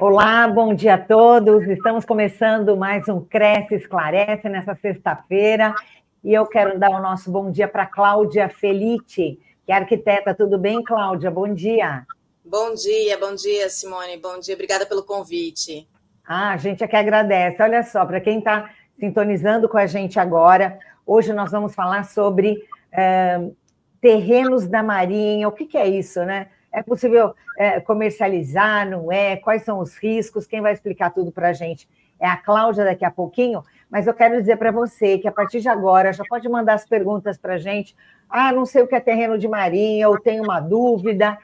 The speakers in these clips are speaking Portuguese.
Olá, bom dia a todos. Estamos começando mais um Cresce Esclarece nessa sexta-feira e eu quero dar o nosso bom dia para Cláudia Felite, que é arquiteta. Tudo bem, Cláudia? Bom dia. Bom dia, bom dia, Simone. Bom dia, obrigada pelo convite. Ah, a gente é que agradece. Olha só, para quem está sintonizando com a gente agora, hoje nós vamos falar sobre é, terrenos da Marinha. O que, que é isso, né? É possível é, comercializar, não é? Quais são os riscos? Quem vai explicar tudo para a gente é a Cláudia daqui a pouquinho, mas eu quero dizer para você que a partir de agora já pode mandar as perguntas para a gente. Ah, não sei o que é terreno de marinha, ou tenho uma dúvida.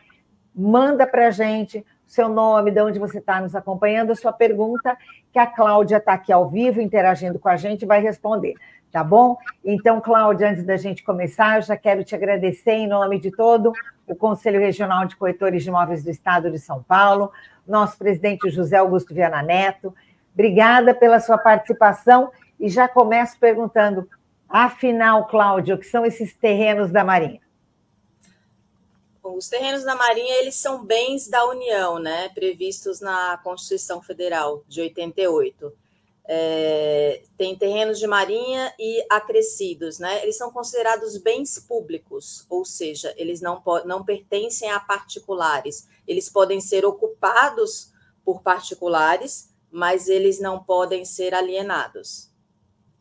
Manda para a gente seu nome, de onde você está nos acompanhando, a sua pergunta, que a Cláudia está aqui ao vivo, interagindo com a gente, vai responder tá bom? Então, Cláudia, antes da gente começar, eu já quero te agradecer em nome de todo o Conselho Regional de Corretores de Imóveis do Estado de São Paulo, nosso presidente José Augusto Viana Neto. Obrigada pela sua participação e já começo perguntando, afinal, Cláudia, o que são esses terrenos da Marinha? Os terrenos da Marinha, eles são bens da União, né, previstos na Constituição Federal de 88 é, tem terrenos de marinha e acrescidos, né? Eles são considerados bens públicos, ou seja, eles não, não pertencem a particulares. Eles podem ser ocupados por particulares, mas eles não podem ser alienados.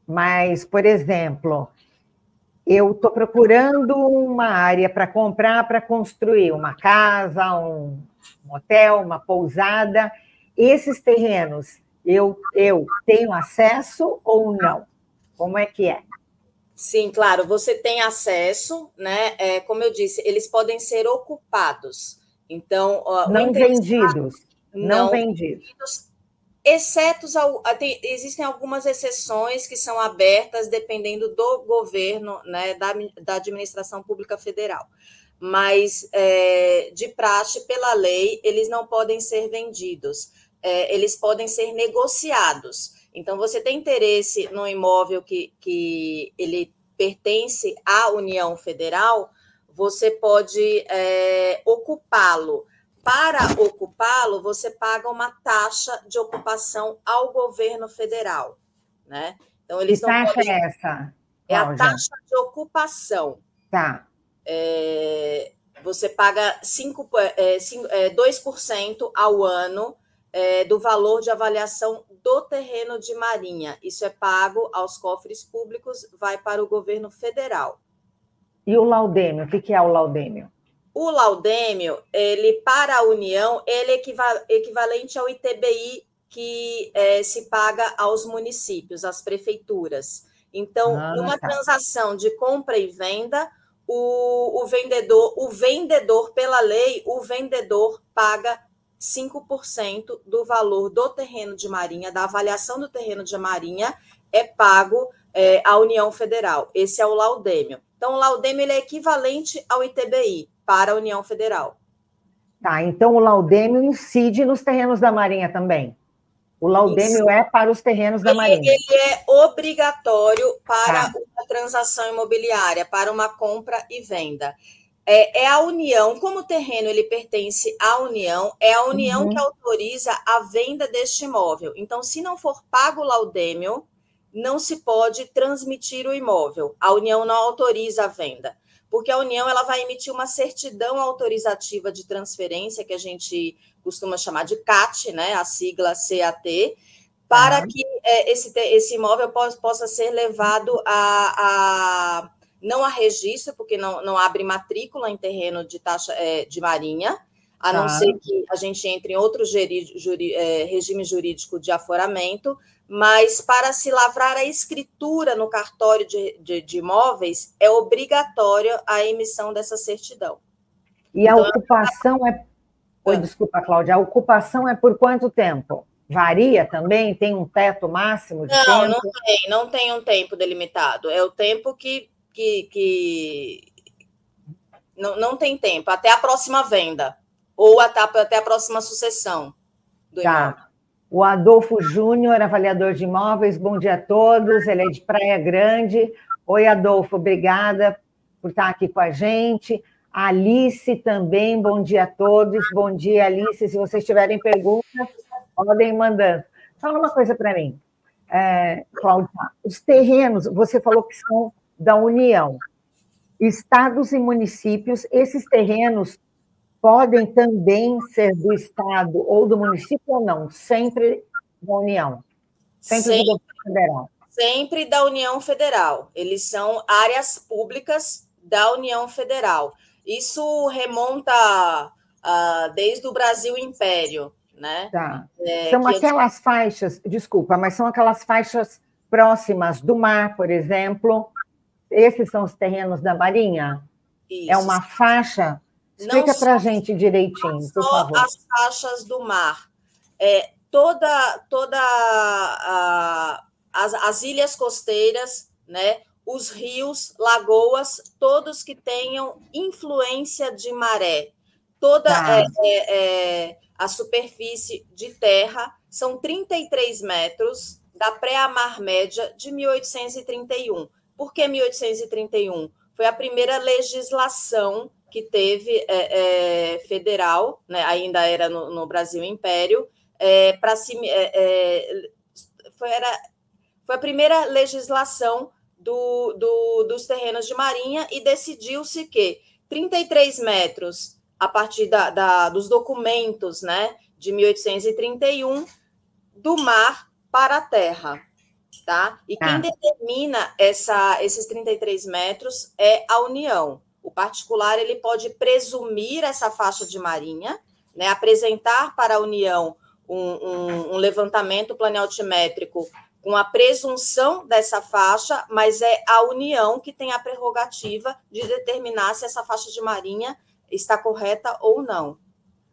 Mas, por exemplo, eu estou procurando uma área para comprar, para construir uma casa, um, um hotel, uma pousada. Esses terrenos eu, eu tenho acesso ou não? Como é que é? Sim, claro, você tem acesso, né? É, como eu disse, eles podem ser ocupados. Então, não vendidos. Não, não vendidos. vendidos. Exceto, tem, existem algumas exceções que são abertas dependendo do governo, né, da, da administração pública federal. Mas, é, de praxe, pela lei, eles não podem ser vendidos é, eles podem ser negociados. Então, você tem interesse no imóvel que, que ele pertence à União Federal, você pode é, ocupá-lo. Para ocupá-lo, você paga uma taxa de ocupação ao governo federal, né? Então eles que não taxa podem... é essa? É a taxa de ocupação. Tá. É, você paga 5, é, 5, é, 2% ao ano é, do valor de avaliação do terreno de marinha. Isso é pago aos cofres públicos, vai para o governo federal. E o laudêmio, o que é o laudêmio? O laudêmio, ele para a União, ele é equivalente ao ITBI que é, se paga aos municípios, às prefeituras. Então, ah, numa tá. transação de compra e venda, o, o vendedor, o vendedor, pela lei, o vendedor paga 5% do valor do terreno de marinha, da avaliação do terreno de marinha, é pago é, à União Federal. Esse é o laudêmio. Então, o laudêmio é equivalente ao ITBI para a União Federal. Tá, então o laudêmio incide nos terrenos da Marinha também. O laudêmio Isso. é para os terrenos da ele, Marinha. Ele é obrigatório para tá. uma transação imobiliária, para uma compra e venda é, é, a União, como o terreno ele pertence à União, é a União uhum. que autoriza a venda deste imóvel. Então, se não for pago o laudêmio, não se pode transmitir o imóvel. A União não autoriza a venda, porque a União ela vai emitir uma certidão autorizativa de transferência, que a gente costuma chamar de CAT, né, a sigla CAT, para que é, esse, esse imóvel possa, possa ser levado a, a não há registro, porque não, não abre matrícula em terreno de taxa é, de marinha, a não tá. ser que a gente entre em outro juri, juri, é, regime jurídico de aforamento, mas para se lavrar a escritura no cartório de, de, de imóveis, é obrigatória a emissão dessa certidão. E então, a ocupação é. Oi, desculpa, Cláudia, a ocupação é por quanto tempo? Varia também? Tem um teto máximo de não, tempo? Não, não tem, não tem um tempo delimitado. É o tempo que que, que não, não tem tempo, até a próxima venda, ou até, até a próxima sucessão do tá. imóvel. O Adolfo Júnior, avaliador de imóveis, bom dia a todos. Ele é de Praia Grande. Oi, Adolfo, obrigada por estar aqui com a gente. A Alice também, bom dia a todos. Bom dia, Alice. Se vocês tiverem perguntas, Podem mandando. Fala uma coisa para mim, é, Cláudia. Os terrenos, você falou que são da União. Estados e municípios, esses terrenos podem também ser do Estado ou do município ou não? Sempre da União. Sempre, sempre do governo federal. Sempre da União Federal. Eles são áreas públicas da União Federal. Isso remonta uh, desde o Brasil Império, né? Tá. É, são aquelas eu... faixas, desculpa, mas são aquelas faixas próximas do mar, por exemplo. Esses são os terrenos da Marinha? Isso. É uma faixa Explica para a gente direitinho, por favor. as faixas do mar. É, toda toda a, as, as ilhas costeiras, né, os rios, lagoas, todos que tenham influência de maré. Toda tá. é, é, a superfície de terra são 33 metros da pré-mar média de 1831. Por que 1831? Foi a primeira legislação que teve é, é, federal, né, ainda era no, no Brasil Império, é, para se é, é, foi, era, foi a primeira legislação do, do, dos terrenos de marinha e decidiu-se que 33 metros a partir da, da, dos documentos né, de 1831 do mar para a terra. Tá? E quem ah. determina essa, esses 33 metros é a União. O particular ele pode presumir essa faixa de marinha, né, apresentar para a União um, um, um levantamento planealtimétrico com a presunção dessa faixa, mas é a União que tem a prerrogativa de determinar se essa faixa de marinha está correta ou não.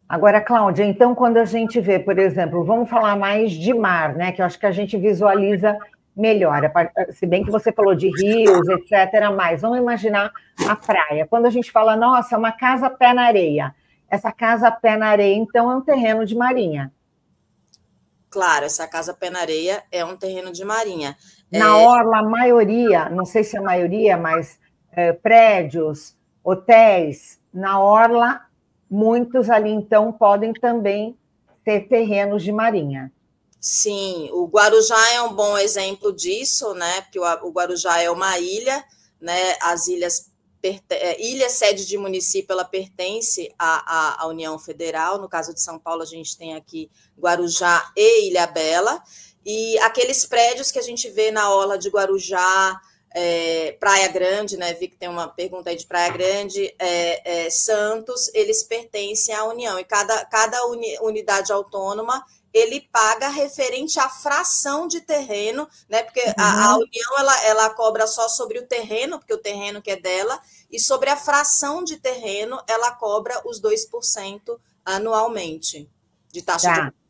Agora, Cláudia, então, quando a gente vê, por exemplo, vamos falar mais de mar, né? Que eu acho que a gente visualiza melhor. Se bem que você falou de rios, etc., mas vamos imaginar a praia. Quando a gente fala, nossa, uma casa pé na areia. Essa casa pé na areia, então, é um terreno de marinha. Claro, essa casa pé na areia é um terreno de marinha. Na é... orla, a maioria, não sei se a maioria, mas é, prédios, hotéis, na orla, muitos ali, então, podem também ter terrenos de marinha. Sim, o Guarujá é um bom exemplo disso, né? Porque o Guarujá é uma ilha, né? As ilhas é, ilha sede de município, ela pertence à, à, à, União Federal. No caso de São Paulo, a gente tem aqui Guarujá e Ilha Bela. E aqueles prédios que a gente vê na orla de Guarujá, é, Praia Grande, né? Vi que tem uma pergunta aí de Praia Grande, é, é Santos, eles pertencem à União. E cada, cada uni, unidade autônoma ele paga referente à fração de terreno, né? Porque uhum. a, a, União ela, ela cobra só sobre o terreno, porque o terreno que é dela, e sobre a fração de terreno ela cobra os 2% anualmente de taxa tá. de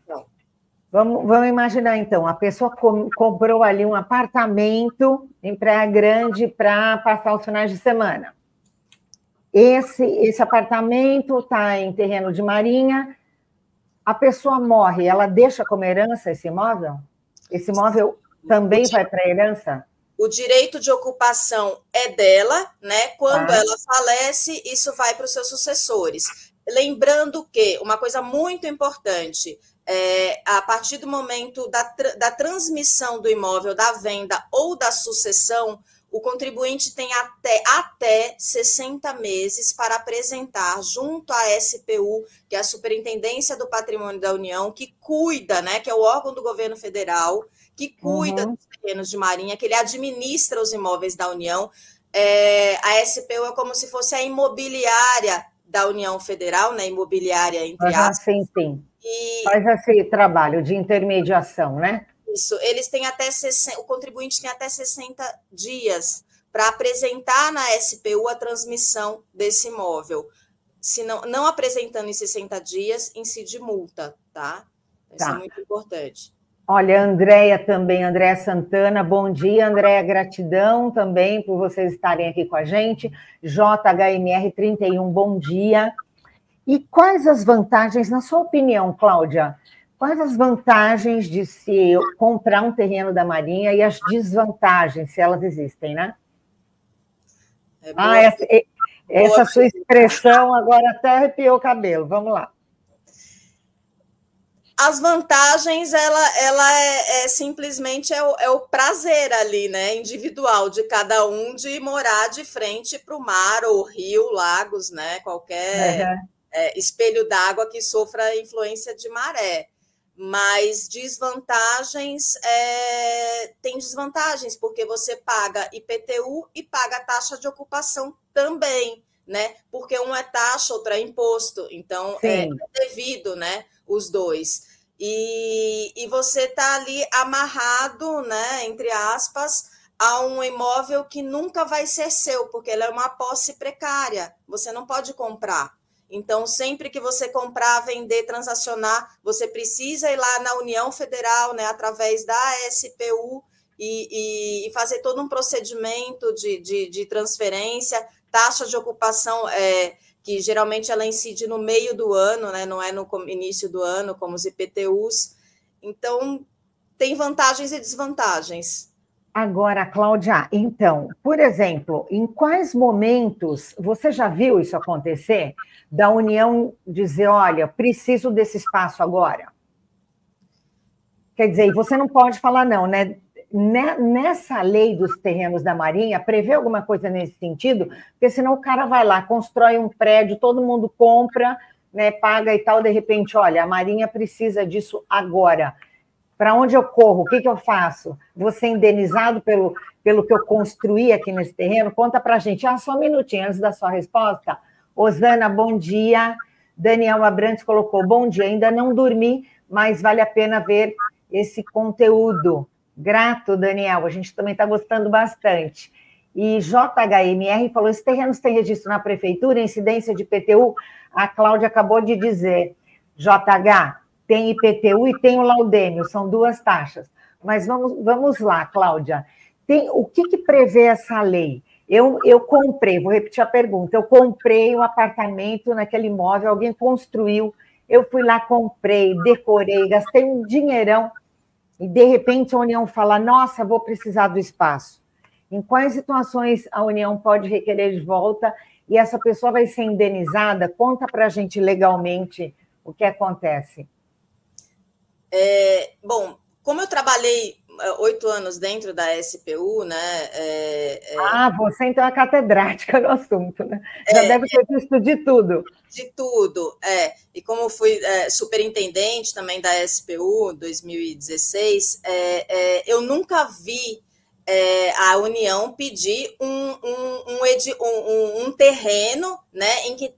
Vamos, vamos imaginar então, a pessoa com, comprou ali um apartamento em Praia Grande para passar os finais de semana. Esse, esse apartamento está em terreno de marinha, a pessoa morre, ela deixa como herança esse imóvel? Esse imóvel também vai para a herança? O direito de ocupação é dela, né? Quando ah. ela falece, isso vai para os seus sucessores. Lembrando que uma coisa muito importante, é, a partir do momento da, da transmissão do imóvel, da venda ou da sucessão, o contribuinte tem até, até 60 meses para apresentar junto à SPU, que é a Superintendência do Patrimônio da União, que cuida, né, que é o órgão do governo federal, que cuida uhum. dos terrenos de marinha, que ele administra os imóveis da União. É, a SPU é como se fosse a imobiliária da União Federal, né, imobiliária entre aspas. Sim, sim. E... Faz esse trabalho de intermediação, né? Isso, eles têm até 60, o contribuinte tem até 60 dias para apresentar na SPU a transmissão desse imóvel. Se não, não apresentando em 60 dias, incide multa, tá? Isso é tá. é muito importante. Olha, Andréia também, Andréia Santana, bom dia, Andréia, gratidão também por vocês estarem aqui com a gente. JHMR31, bom dia. E quais as vantagens, na sua opinião, Cláudia, Quais as vantagens de se comprar um terreno da Marinha e as desvantagens, se elas existem, né? É ah, essa, essa sua expressão agora até arrepiou o cabelo. Vamos lá. as vantagens, ela, ela é, é simplesmente é o, é o, prazer ali, né? Individual de cada um de morar de frente para o mar, ou rio, lagos, né? Qualquer uhum. espelho d'água que sofra influência de maré. Mas desvantagens é, tem desvantagens, porque você paga IPTU e paga taxa de ocupação também, né? Porque um é taxa, outro é imposto, então é é devido, né? Os dois. E, e você está ali amarrado, né, entre aspas, a um imóvel que nunca vai ser seu, porque ele é uma posse precária. Você não pode comprar. Então, sempre que você comprar, vender, transacionar, você precisa ir lá na União Federal, né, através da SPU, e, e, e fazer todo um procedimento de, de, de transferência, taxa de ocupação, é, que geralmente ela incide no meio do ano, né, não é no início do ano, como os IPTUs. Então, tem vantagens e desvantagens. Agora, Cláudia, então, por exemplo, em quais momentos você já viu isso acontecer? Da União dizer, olha, preciso desse espaço agora? Quer dizer, você não pode falar não, né? Nessa lei dos terrenos da Marinha, prevê alguma coisa nesse sentido? Porque senão o cara vai lá, constrói um prédio, todo mundo compra, né, paga e tal, de repente, olha, a Marinha precisa disso agora para onde eu corro? O que, que eu faço? Vou ser indenizado pelo, pelo que eu construí aqui nesse terreno? Conta para a gente. Ah, só um minutinho antes da sua resposta. Osana, bom dia. Daniel Abrantes colocou: bom dia, ainda não dormi, mas vale a pena ver esse conteúdo. Grato, Daniel, a gente também está gostando bastante. E JHMR falou: esses terrenos têm registro na prefeitura, incidência de PTU? A Cláudia acabou de dizer. JH, tem IPTU e tem o laudêmio, são duas taxas. Mas vamos, vamos lá, Cláudia. Tem, o que, que prevê essa lei? Eu, eu comprei, vou repetir a pergunta, eu comprei um apartamento naquele imóvel, alguém construiu, eu fui lá, comprei, decorei, gastei um dinheirão, e de repente a União fala, nossa, vou precisar do espaço. Em quais situações a União pode requerer de volta e essa pessoa vai ser indenizada? Conta para a gente legalmente o que acontece. É, bom, como eu trabalhei é, oito anos dentro da SPU, né? É, é, ah, você então é catedrática no assunto, né? Já é, deve ter visto de tudo. De tudo, é. E como fui é, superintendente também da SPU 2016, eu nunca vi a União pedir um, um, um, um, terreno né, em que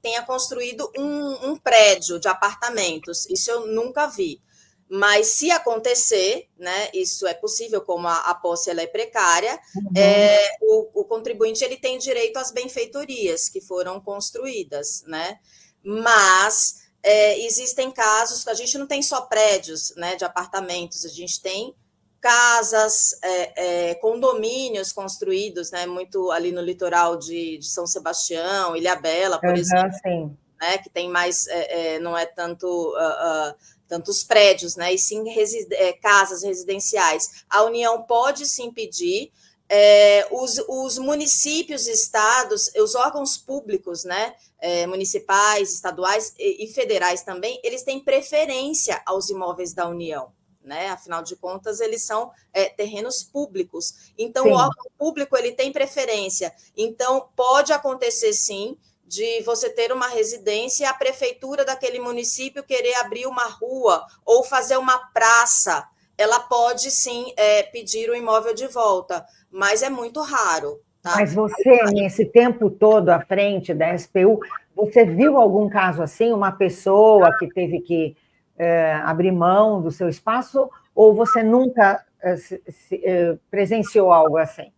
tenha construído um prédio de apartamentos. Isso eu nunca vi. Mas se acontecer, né, isso é possível, como a, a posse ela é precária, uhum. é, o, o, contribuinte ele tem direito às benfeitorias que foram construídas, né? Mas é, existem casos que a gente não tem só prédios né, de apartamentos, a gente tem casas, é, é, condomínios construídos, né, muito ali no litoral de, de São Sebastião, Ilha Bela, por uhum, exemplo, sim. né, que tem mais, é, é, não é tanto uh, uh, tantos prédios, né, e sim é, casas residenciais. A União pode sim pedir. É, os, os, municípios, estados, os órgãos públicos, né, é, municipais, estaduais e, e, federais também, eles têm preferência aos imóveis da União, né? Afinal de contas, eles são é, terrenos públicos. Então, sim. o órgão público ele tem preferência. Então, pode acontecer sim de você ter uma residência e a prefeitura daquele município querer abrir uma rua ou fazer uma praça, ela pode sim é, pedir o imóvel de volta, mas é muito raro. Tá? Mas você, nesse tempo todo à frente da SPU, você viu algum caso assim, uma pessoa que teve que é, abrir mão do seu espaço, ou você nunca é, se, é, presenciou algo assim?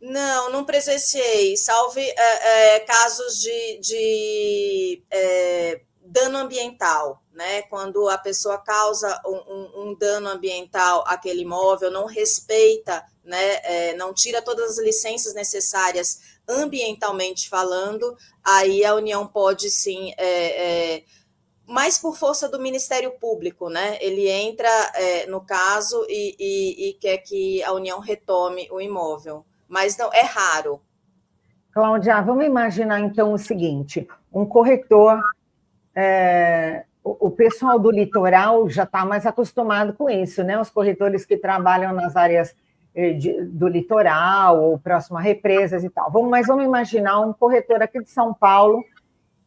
Não, não presenciei, salve é, é, casos de, de é, dano ambiental, né? Quando a pessoa causa um, um, um, dano ambiental àquele imóvel, não respeita, né? Não tira todas as licenças necessárias ambientalmente falando, aí a União pode sim mais por força do Ministério Público, né? Ele entra é, no caso e, e, e, quer que a União retome o imóvel mas não é raro. Cláudia, vamos imaginar então o seguinte: um corretor é, o pessoal do litoral já está mais acostumado com isso, né? Os corretores que trabalham nas áreas eh, de, do litoral ou próximo a represas e tal. Vamos, mas vamos imaginar um corretor aqui de São Paulo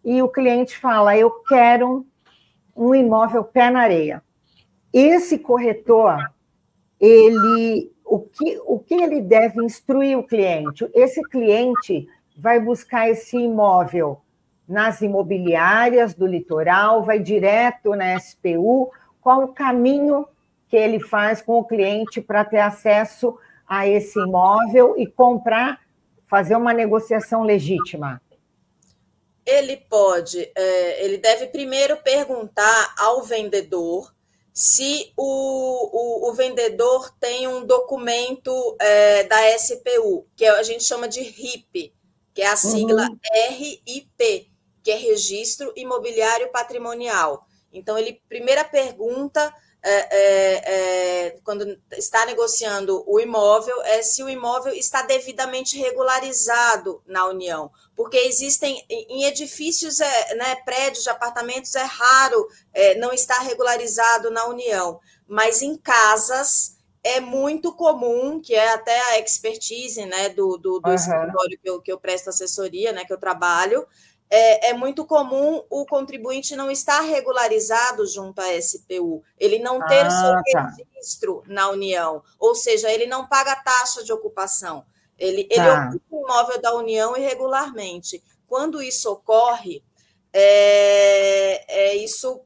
e o cliente fala: Eu quero um imóvel pé na areia. Esse corretor, ele, o que, o que ele deve instruir o cliente? Esse cliente vai buscar esse imóvel nas imobiliárias do litoral, vai direto na SPU, qual o caminho que ele faz com o cliente para ter acesso a esse imóvel e comprar, fazer uma negociação legítima? Ele pode, é, ele deve primeiro perguntar ao vendedor se o, o, o vendedor tem um documento é, da SPU, que a gente chama de RIP, que é a sigla uhum. RIP, que é Registro Imobiliário Patrimonial. Então, ele primeira pergunta, é, é, é, quando está negociando o imóvel, é se o imóvel está devidamente regularizado na União. Porque existem, em edifícios, é, né, prédios de apartamentos, é raro é, não estar regularizado na União. Mas em casas é muito comum, que é até a expertise né, do, do, do uhum. escritório que eu, que eu presto assessoria, né, que eu trabalho, é, é, muito comum o contribuinte não estar regularizado junto à SPU, ele não ter ah, seu tá. registro na União, ou seja, ele não paga taxa de ocupação, ele, ele tá. ocupa o imóvel da União irregularmente. Quando isso ocorre, é, é isso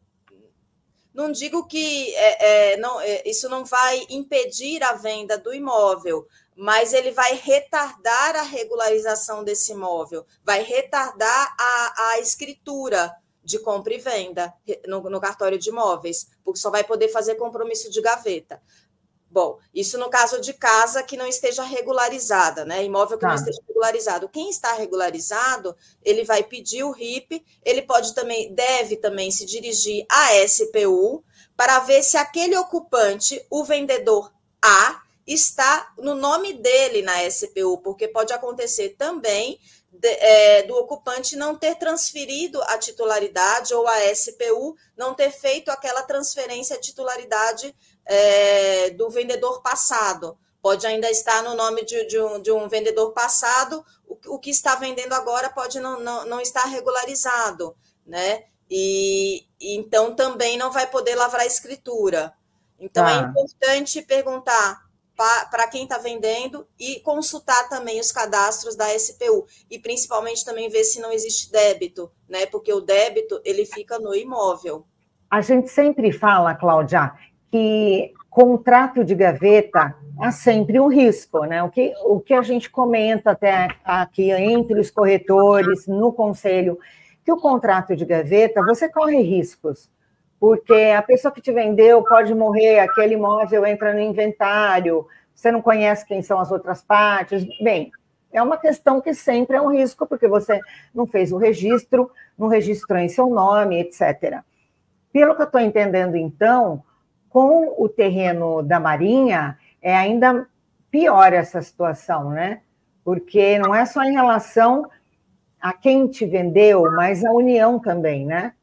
não digo que é, é, não, é, isso não vai impedir a venda do imóvel, mas ele vai retardar a regularização desse imóvel, vai retardar a, a escritura de compra e venda no, no cartório de imóveis, porque só vai poder fazer compromisso de gaveta. Bom, isso no caso de casa que não esteja regularizada, né? Imóvel que tá. não esteja regularizado. Quem está regularizado, ele vai pedir o RIP, ele pode também, deve também se dirigir à SPU para ver se aquele ocupante, o vendedor A, está no nome dele na SPU, porque pode acontecer também de, é, do ocupante não ter transferido a titularidade ou a SPU não ter feito aquela transferência de titularidade é, do vendedor passado. Pode ainda estar no nome de, de, um, de um, vendedor passado, o, o, que está vendendo agora pode não, não, não estar regularizado, né? E, e, então também não vai poder lavrar a escritura. Então ah. é importante perguntar para quem está vendendo e consultar também os cadastros da SPU e principalmente também ver se não existe débito, né? Porque o débito ele fica no imóvel. A gente sempre fala, Cláudia, que contrato de gaveta há sempre um risco, né? O que, o que a gente comenta até aqui entre os corretores, no conselho, que o contrato de gaveta, você corre riscos porque a pessoa que te vendeu pode morrer, aquele imóvel entra no inventário, você não conhece quem são as outras partes. Bem, é uma questão que sempre é um risco, porque você não fez o registro, não registrou em seu nome, etc. Pelo que eu estou entendendo, então, com o terreno da Marinha, é ainda pior essa situação, né? Porque não é só em relação a quem te vendeu, mas a união também, né?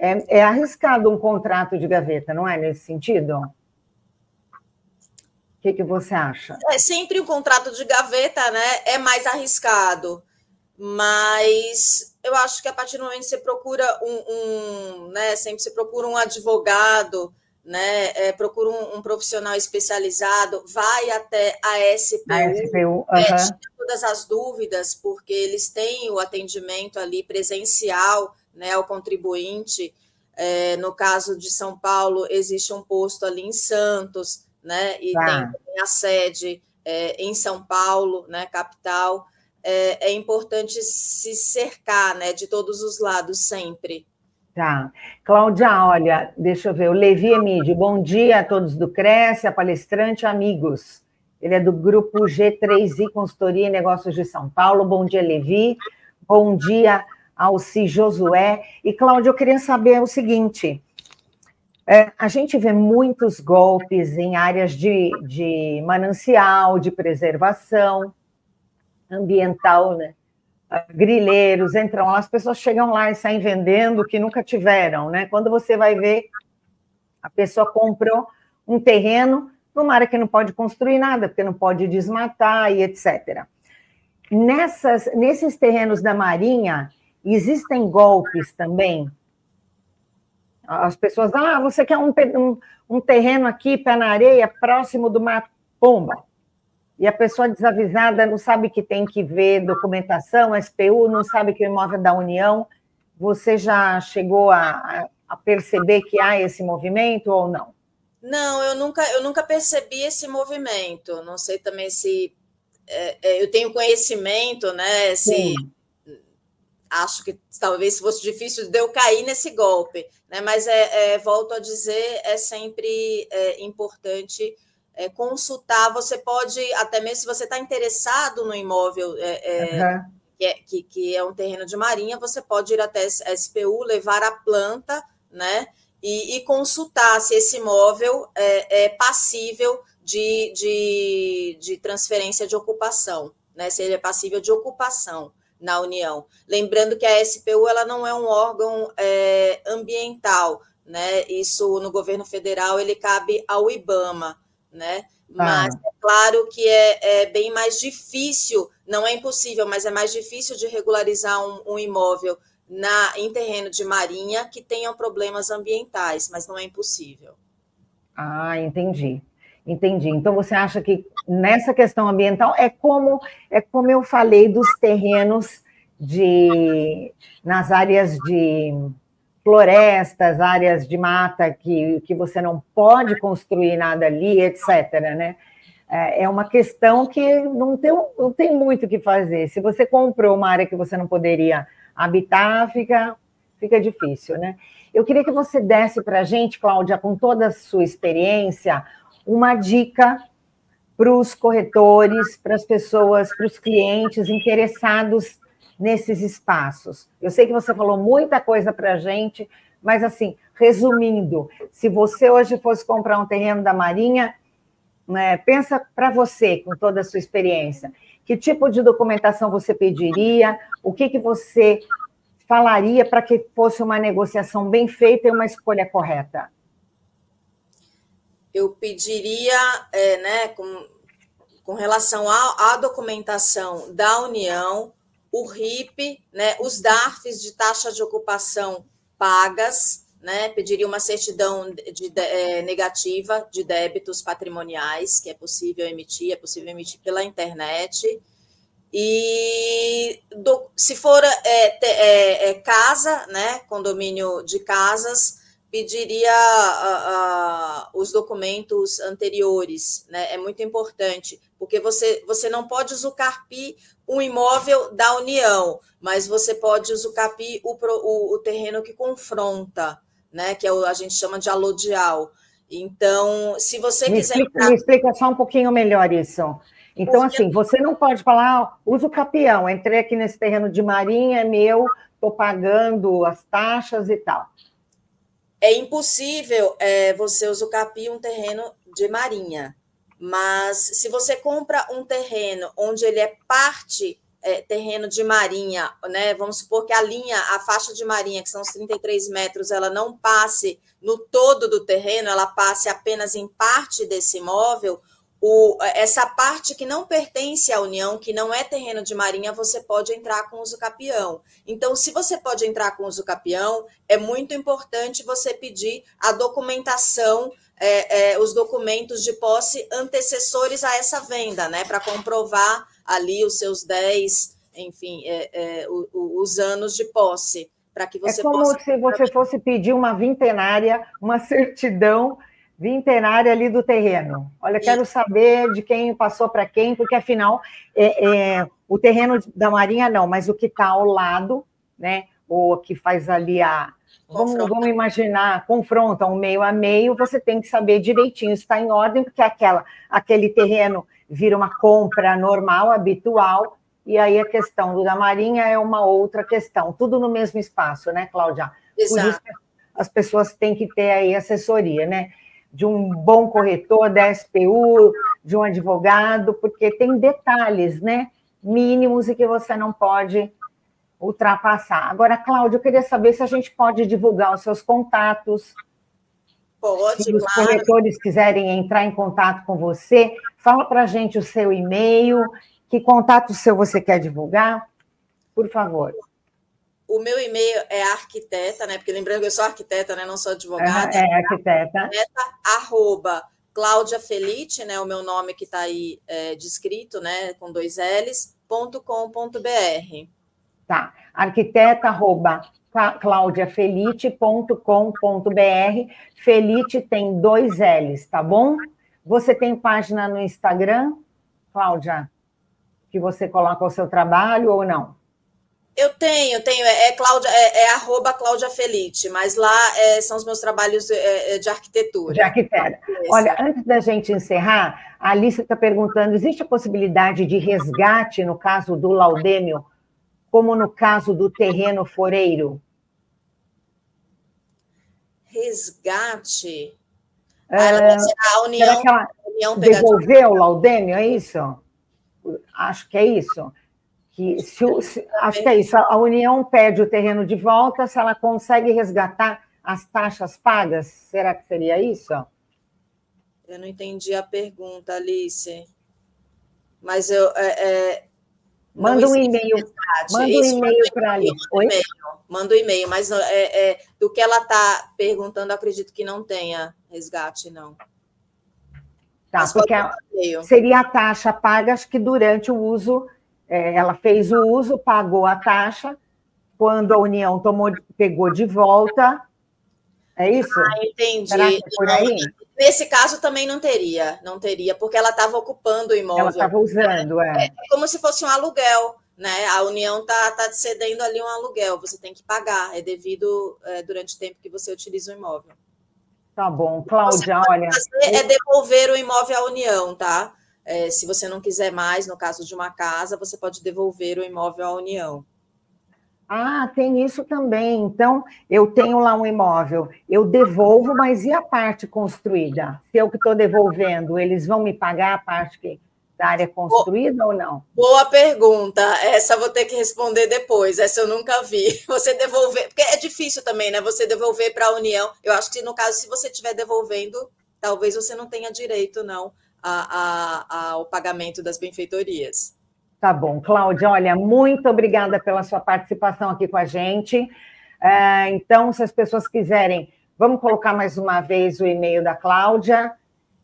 É, é arriscado um contrato de gaveta, não é nesse sentido? O que, que você acha? É sempre um contrato de gaveta, né? É mais arriscado. Mas eu acho que a partir do momento que você procura um, um né? Sempre você procura um advogado, né? É, procura um, um, profissional especializado, vai até a SPU, a SPU uh todas as dúvidas, porque eles têm o atendimento ali presencial né, ao contribuinte. É, no caso de São Paulo, existe um posto ali em Santos, né, e tá. tem a sede é, em São Paulo, né, capital. É, é, importante se cercar né, de todos os lados sempre. Tá. Cláudia, olha, deixa eu ver, o Levi Emídio, bom dia a todos do Cresce, a palestrante, amigos. Ele é do grupo G3I Consultoria e Negócios de São Paulo. Bom dia, Levi. Bom dia, Alci Josué. E, Cláudia, eu queria saber o seguinte: é, a gente vê muitos golpes em áreas de, de manancial, de preservação ambiental, né? grileiros entram lá, as pessoas chegam lá e saem vendendo o que nunca tiveram, né? Quando você vai ver, a pessoa comprou um terreno numa área que não pode construir nada, porque não pode desmatar e etc. Nessas, nesses terrenos da Marinha, existem golpes também. As pessoas, ah, você quer um, um, um terreno aqui, pé na areia, próximo do mar, pomba e a pessoa desavisada não sabe que tem que ver documentação, SPU, não sabe que o imóvel é da União. Você já chegou a, a perceber que há esse movimento ou não? Não, eu nunca, eu nunca percebi esse movimento. Não sei também se é, é, eu tenho conhecimento, né? Se Sim. Acho que talvez fosse difícil de eu cair nesse golpe, né? Mas é, é volto a dizer, é sempre é, importante é, consultar. Você pode, até mesmo se você está interessado no imóvel é, uhum. que, é, que, que, é um terreno de marinha, você pode ir até a SPU, levar a planta, né? E, e consultar se esse imóvel é, é passível de, de, de transferência de ocupação, né? Se ele é passível de ocupação na União. Lembrando que a SPU ela não é um órgão é, ambiental, né? Isso no governo federal ele cabe ao IBAMA né? Mas ah. é claro que é, é, bem mais difícil, não é impossível, mas é mais difícil de regularizar um, um imóvel na, em terreno de marinha que tenham problemas ambientais, mas não é impossível. Ah, entendi. Entendi. Então você acha que nessa questão ambiental é como é como eu falei dos terrenos de nas áreas de florestas, áreas de mata que, que você não pode construir nada ali, etc. Né? É, é uma questão que não tem, não tem muito o que fazer. Se você comprou uma área que você não poderia habitar, fica, fica difícil. Né? Eu queria que você desse para a gente, Cláudia, com toda a sua experiência, uma dica para os corretores, para as pessoas, para os clientes interessados nesses espaços? Eu sei que você falou muita coisa para a gente, mas assim, resumindo, se você hoje fosse comprar um terreno da Marinha, né, pensa para você, com toda a sua experiência, que tipo de documentação você pediria, o que, que você falaria para que fosse uma negociação bem feita e uma escolha correta? Eu pediria, é, né, com, com relação à, documentação da União, o RIP, né, os DARFs de taxa de ocupação pagas, né, pediria uma certidão de, de, é, negativa de débitos patrimoniais, que é possível emitir, é possível emitir pela internet. E do, se for é, te, é, é casa, né, condomínio de casas, pediria os documentos anteriores, né? É muito importante, porque você, você não pode usucarpir um imóvel da União, mas você pode usucarpir o, o, o terreno que confronta, né? Que é o, a gente chama de alodial. Então, se você me quiser. Explica, me explica só um pouquinho melhor isso. Então, porque... assim, você não pode falar, ah, usa o capião, entrei aqui nesse terreno de marinha, é meu, estou pagando as taxas e tal é impossível é, você usucapir um terreno de marinha, mas se você compra um terreno onde ele é parte é, terreno de marinha, né? Vamos supor que a linha, a faixa de marinha, que são os 33 metros, ela não passe no todo do terreno, ela passe apenas em parte desse imóvel, o, essa parte que não pertence à União, que não é terreno de marinha, você pode entrar com uso capião. Então, se você pode entrar com uso capião, é muito importante você pedir a documentação, é, é, os documentos de posse antecessores a essa venda, né? Para comprovar ali os seus 10, enfim, é, é, o, o, os anos de posse. Para que você é como possa... se você fosse pedir uma vintenária, uma certidão vintenária ali do terreno. Olha, quero saber de quem passou para quem, porque afinal é, é, o terreno da Marinha não, mas o que está ao lado, né? Ou que faz ali a. Vamos, vamos, imaginar, confronta um meio a meio, você tem que saber direitinho se está em ordem, porque aquela, aquele terreno vira uma compra normal, habitual, e aí a questão do da Marinha é uma outra questão, tudo no mesmo espaço, né, Cláudia? Exato. Por isso as pessoas têm que ter aí assessoria, né? De um bom corretor da SPU, de um advogado, porque tem detalhes, né? Mínimos e que você não pode ultrapassar. Agora, Cláudia, eu queria saber se a gente pode divulgar os seus contatos. Pode, Se os claro. corretores quiserem entrar em contato com você, fala para a gente o seu e-mail, que contato seu você quer divulgar, por favor. O meu e-mail é arquiteta, né? Porque lembrando que eu sou arquiteta, né? Não sou advogada. É, é arquiteta. arquiteta arroba Cláudia Felite, né? O meu nome que está aí é, descrito, né? Com dois L's, ponto com, ponto br. Tá. Arquiteta arroba claudiafelite.com.br. Felite tem dois L's, tá bom? Você tem página no Instagram, Cláudia, que você coloca o seu trabalho ou não? Eu tenho, tenho, é, é, Cláudia, é, é arroba Cláudia Felite, mas lá é, são os meus trabalhos é, é de arquitetura. De arquiteta. Olha, antes da gente encerrar, a Alice está perguntando: existe a possibilidade de resgate no caso do Laudêmio, como no caso do terreno foreiro? Resgate? É, a União, será que ela União devolveu o Laudêmio, é isso? Acho que é isso que se, se, acho que é isso, a União pede o terreno de volta, se ela consegue resgatar as taxas pagas, será que seria isso? Eu não entendi a pergunta, Alice. Mas eu. É, é, manda um e-mail. Manda um e-mail para Alice. Manda um e-mail, mas é, é, do que ela está perguntando, acredito que não tenha resgate, não. Tá, mas porque a, seria a taxa paga, acho que durante o uso é, ela fez o uso, pagou a taxa, quando a União tomou, pegou de volta. É isso? Ah, entendi. É? Nesse caso também não teria, não teria, porque ela estava ocupando o imóvel. Ela estava usando, é. é. como se fosse um aluguel, né? A União está tá cedendo ali um aluguel, você tem que pagar, é devido é, durante o tempo que você utiliza o imóvel. Tá bom, Cláudia, olha. É devolver o imóvel à União, tá? É, se você não quiser mais, no caso de uma casa, você pode devolver o imóvel à União. Ah, tem isso também. Então, eu tenho lá um imóvel, eu devolvo, mas e a parte construída? Se eu que estou devolvendo, eles vão me pagar a parte que, da área construída ou não? Boa pergunta. Essa vou ter que responder depois. Essa eu nunca vi. Você devolver, porque é difícil também, né? Você devolver para a União. Eu acho que no caso, se você estiver devolvendo, talvez você não tenha direito, não, a, a, ao pagamento das benfeitorias. Tá bom, Cláudia, olha, muito obrigada pela sua participação aqui com a gente. É, então, se as pessoas quiserem, vamos colocar mais uma vez o e-mail da Cláudia.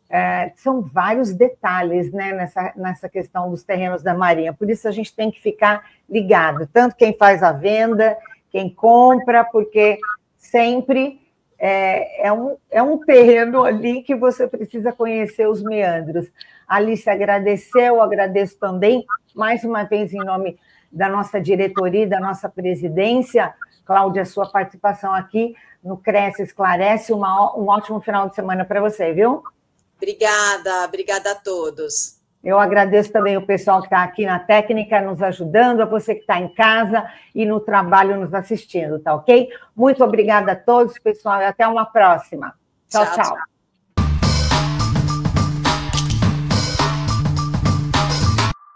É, são vários detalhes né, nessa, nessa questão dos terrenos da Marinha, por isso a gente tem que ficar ligado, tanto quem faz a venda, quem compra, porque sempre é, é, um, é um terreno ali que você precisa conhecer os meandros. Alice agradeceu, agradeço também, mais uma vez, em nome da nossa diretoria da nossa presidência, Cláudia, sua participação aqui no Cresce Esclarece. Uma, um ótimo final de semana para você, viu? Obrigada, obrigada a todos. Eu agradeço também o pessoal que está aqui na técnica nos ajudando, a você que está em casa e no trabalho nos assistindo, tá ok? Muito obrigada a todos, pessoal, e até uma próxima. tchau. tchau. tchau.